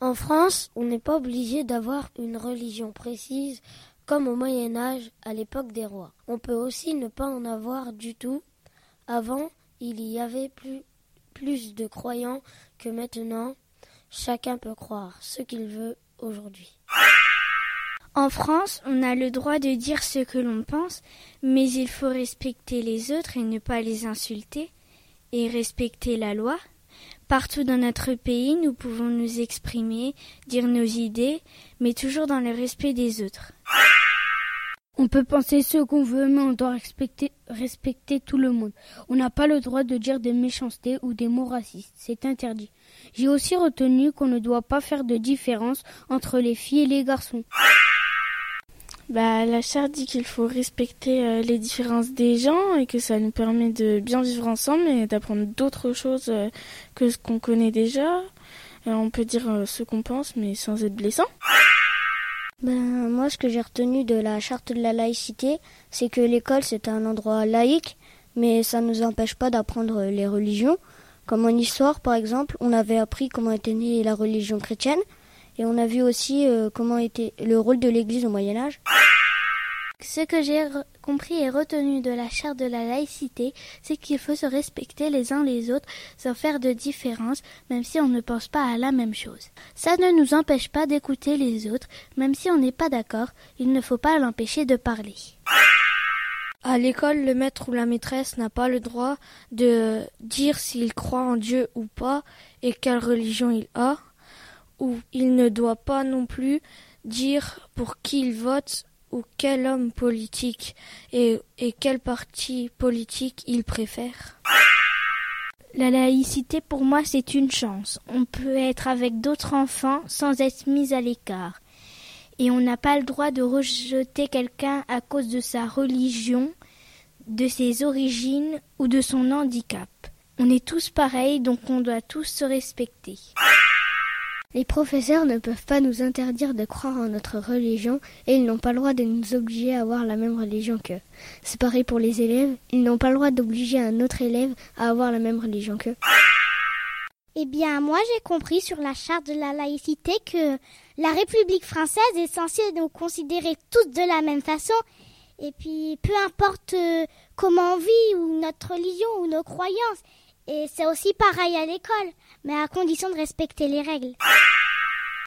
En France, on n'est pas obligé d'avoir une religion précise comme au Moyen Âge, à l'époque des rois. On peut aussi ne pas en avoir du tout. Avant, il y avait plus, de croyants que maintenant. Chacun peut croire ce qu'il veut aujourd'hui. En France, on a le droit de dire ce que l'on pense, mais il faut respecter les autres et ne pas les insulter, et respecter la loi. Partout dans notre pays, nous pouvons nous exprimer, dire nos idées, mais toujours dans le respect des autres. On peut penser ce qu'on veut, mais on doit respecter, tout le monde. On n'a pas le droit de dire des méchancetés ou des mots racistes. C'est interdit. J'ai aussi retenu qu'on ne doit pas faire de différence entre les filles et les garçons. Bah, la charte dit qu'il faut respecter euh, les différences des gens et que ça nous permet de bien vivre ensemble et d'apprendre d'autres choses euh, que ce qu'on connaît déjà. Euh, on peut dire ce qu'on pense, mais sans être blessant. Ben, moi, ce que j'ai retenu de la charte de la laïcité, c'est que l'école, c'est un endroit laïque, mais ça ne nous empêche pas d'apprendre les religions. Comme en histoire, par exemple, on avait appris comment était née la religion chrétienne, et on a vu aussi comment était le rôle de l'Église au Moyen Âge. Ce que j'ai compris et retenu de la charte de la laïcité, c'est qu'il faut se respecter les uns les autres sans faire de différence, même si on ne pense pas à la même chose. Ça ne nous empêche pas d'écouter les autres, même si on n'est pas d'accord, il ne faut pas l'empêcher de parler. À l'école, le maître ou la maîtresse n'a pas le droit de dire s'il croit en Dieu ou pas et quelle religion il a où il ne doit pas non plus dire pour qui il vote ou quel homme politique et, et quel parti politique il préfère? La laïcité pour moi c'est une chance. On peut être avec d'autres enfants sans être mis à l'écart. Et on n'a pas le droit de rejeter quelqu'un à cause de sa religion, de ses origines ou de son handicap. On est tous pareils donc on doit tous se respecter. Les professeurs ne peuvent pas nous interdire de croire en notre religion et ils n'ont pas le droit de nous obliger à avoir la même religion qu'eux. C'est pareil pour les élèves, ils n'ont pas le droit d'obliger un autre élève à avoir la même religion qu'eux. Eh bien, moi j'ai compris sur la charte de la laïcité que la République française est censée nous considérer tous de la même façon et puis peu importe euh, comment on vit ou notre religion ou nos croyances. Et c'est aussi pareil à l'école mais à condition de respecter les règles.